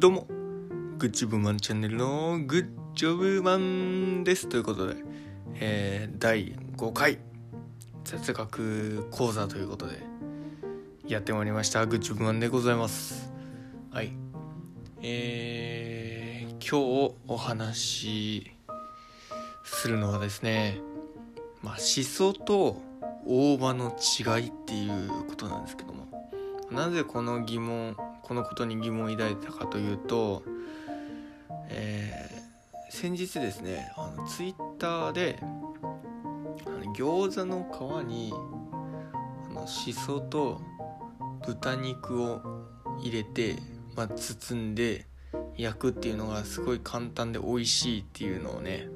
どうも、グッジョブマンチャンネルのグッジョブマンです。ということで、えー、第5回雑学講座ということで、やってまいりました。グッジョブマンでございます。はい。えー、今日お話しするのはですね、まあ、シソと大葉の違いっていうことなんですけども、なぜこの疑問このことに疑問を抱いたかというと、えー先日ですねあのツイッターであの餃子の皮にあのしそと豚肉を入れて、まあ、包んで焼くっていうのがすごい簡単で美味しいっていうのをね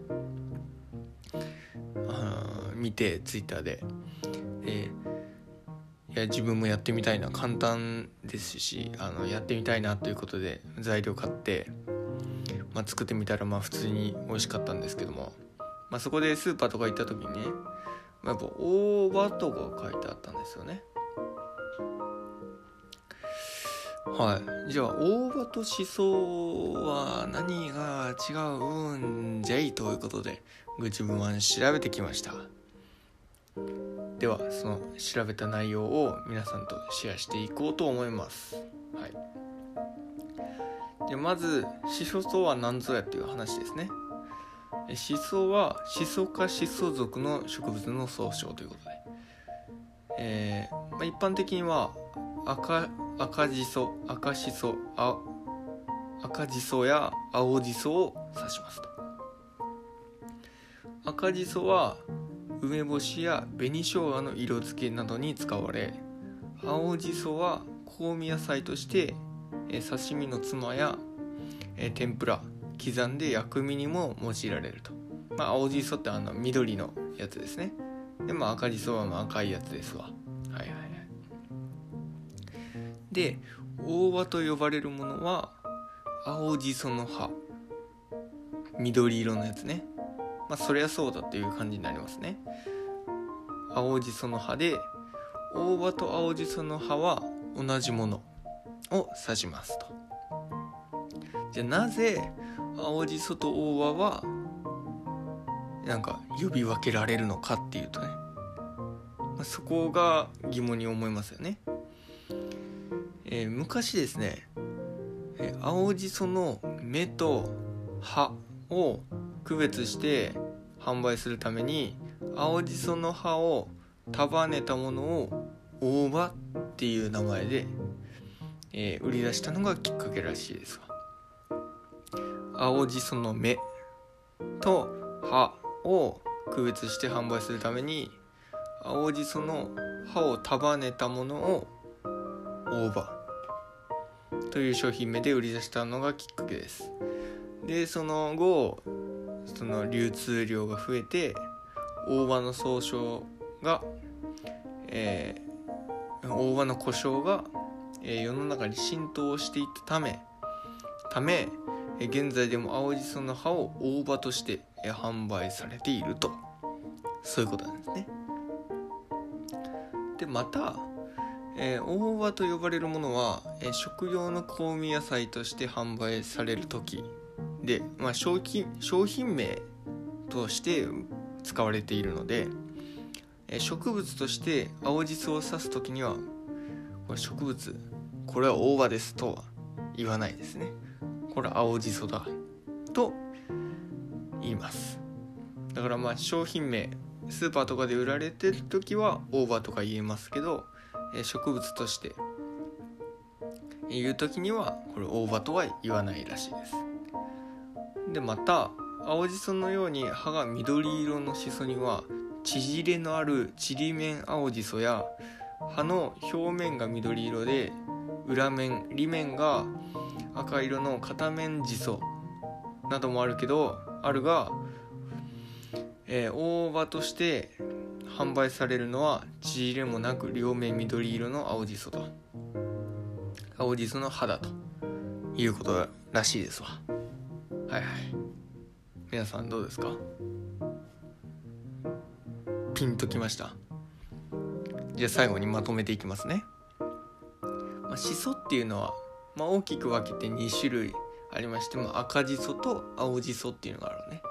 あ見てツイッター。でいや自分もやってみたいな簡単ですしあのやってみたいなということで材料買って、まあ、作ってみたらまあ普通に美味しかったんですけども、まあ、そこでスーパーとか行った時にね、まあ、やっぱ大葉とか書いてあったんですよね。はい。じゃあ大葉としそは何が違うんじゃい？ということでグチブマン調べてきました。ではその調べた内容を皆さんとシェアしていこうと思います。はい、でまずシソとは何ぞやっていう話ですね。えシソはシソ科シソ属の植物の総称ということで、えーまあ、一般的には赤赤じそ赤しそあ赤じそや青じそを指しますと。赤じそは梅干しや紅生姜の色付けなどに使われ青じそは香味野菜として刺身のつまや天ぷら刻んで薬味にも用いられると、まあ、青じそってあの緑のやつですね。でまあ赤じそはまあ赤いやつですわ。はいはいはい。で大葉と呼ばれるものは青じその葉。緑色のやつね。まあそりゃそうだっていう感じになりますね。青じその葉で大葉と青じその葉は同じものを指しますと。じゃあなぜ青じそと大葉はなんか呼び分けられるのかっていうとね、まあ、そこが疑問に思いますよね、えー昔ですね、えー青じその芽と葉を区別して販売するために青じその葉を束ねたものを大葉っていう名前で、えー売り出したのがきっかけらしいですわ。青じその芽と葉を区別して販売するために青じその葉を束ねたものを大葉という商品名で売り出したのがきっかけです。でその後その流通量が増えて大葉の総称が、えー大葉の故障が、えー世の中に浸透していったためため、現在でも青じその葉を大葉として、え販売されていると。そういうことなんですね。でまた、えー大葉と呼ばれるものは、え食用の香味野菜として販売される時で、まあ、商品商品名として使われているので植物として青じそを指す時にはこれ植物これは大葉ですとは言わないですね。これは青じそだと言います。だからまあ商品名スーパーとかで売られてる時は大葉とか言えますけど植物として言う時にはこれ大葉とは言わないらしいです。でまた青じそのように葉が緑色のしそには縮れのあるちりめん青じそや葉の表面が緑色で裏面裏面が赤色の片面じそなどもあるけどあるが、えー大葉として販売されるのは縮れもなく両面緑色の青じそだ青じその葉だということらしいですわ。はいはい。皆さんどうですか？ピンときました？じゃあ最後にまとめていきますね、まあ、しそっていうのはまあ、大きく分けて2種類ありまして、まあ、赤じそと青じそっていうのがあるね、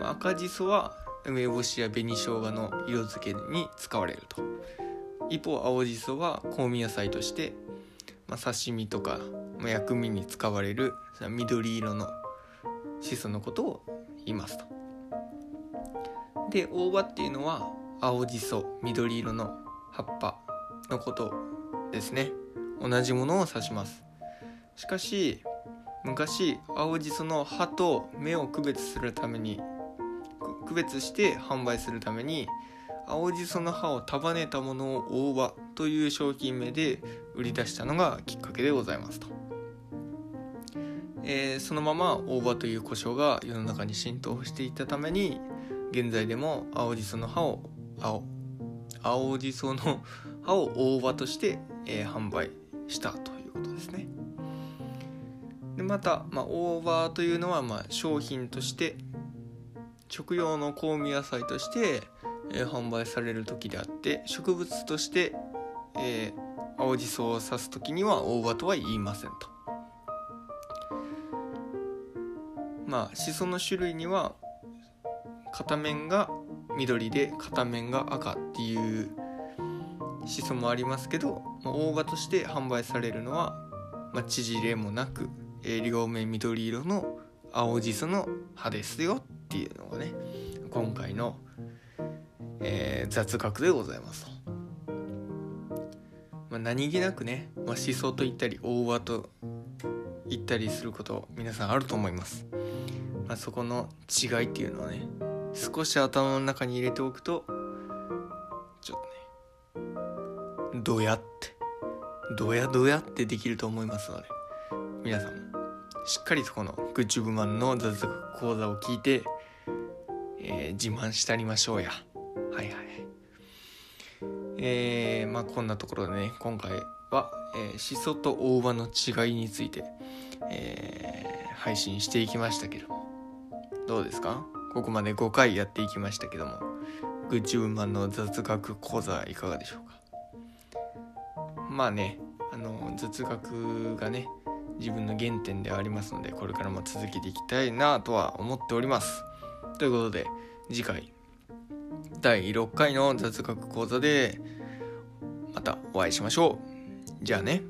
まあ、赤じそは梅干しや紅生姜の色付けに使われると。一方青じそは香味野菜として、まあ、刺身とか、まあ、薬味に使われる緑色のしそのことを言いますと。で大葉っていうのは青じそ緑色の葉っぱのことですね。同じものを指します。しかし昔青じその葉と芽を区別するために区別して販売するために青じその葉を束ねたものを大葉という商品名で売り出したのがきっかけでございますと、えー、そのまま大葉という故障が世の中に浸透していたために現在でも青じその葉を青青じその葉を大葉として、えー、販売したということですね。でまた、まあ、大葉というのは、まあ、商品として食用の香味野菜として、えー、販売される時であって植物として、えー、青じそを指す時には大葉とは言いませんと。まあしその種類には片面が緑で片面が赤っていうしそもありますけど、まあ、大葉として販売されるのは、まあ、縮れもなく、えー、両面緑色の青じその葉ですよっていうのがね今回の、えー、雑学でございますと。まあ、何気なくね、まあ、しそと言ったり大葉と言ったりすること皆さんあると思います。まあ、そこの違いっていうのはね少し頭の中に入れておくとちょっとねどうやってどうやどうやってできると思いますので皆さんもしっかりとこのグッチュブマンの雑学講座を聞いて、えー、自慢したりましょうや。はいはい。えー、まあこんなところでね今回は、えー、シソと大葉の違いについて、えー、配信していきましたけども。どうですか？ここまで5回やっていきましたけども。グッチウーマンの雑学講座いかがでしょうか？まあねあの雑学がね自分の原点ではありますのでこれからも続けていきたいなとは思っております。ということで次回第6回の雑学講座でまたお会いしましょう。じゃあね。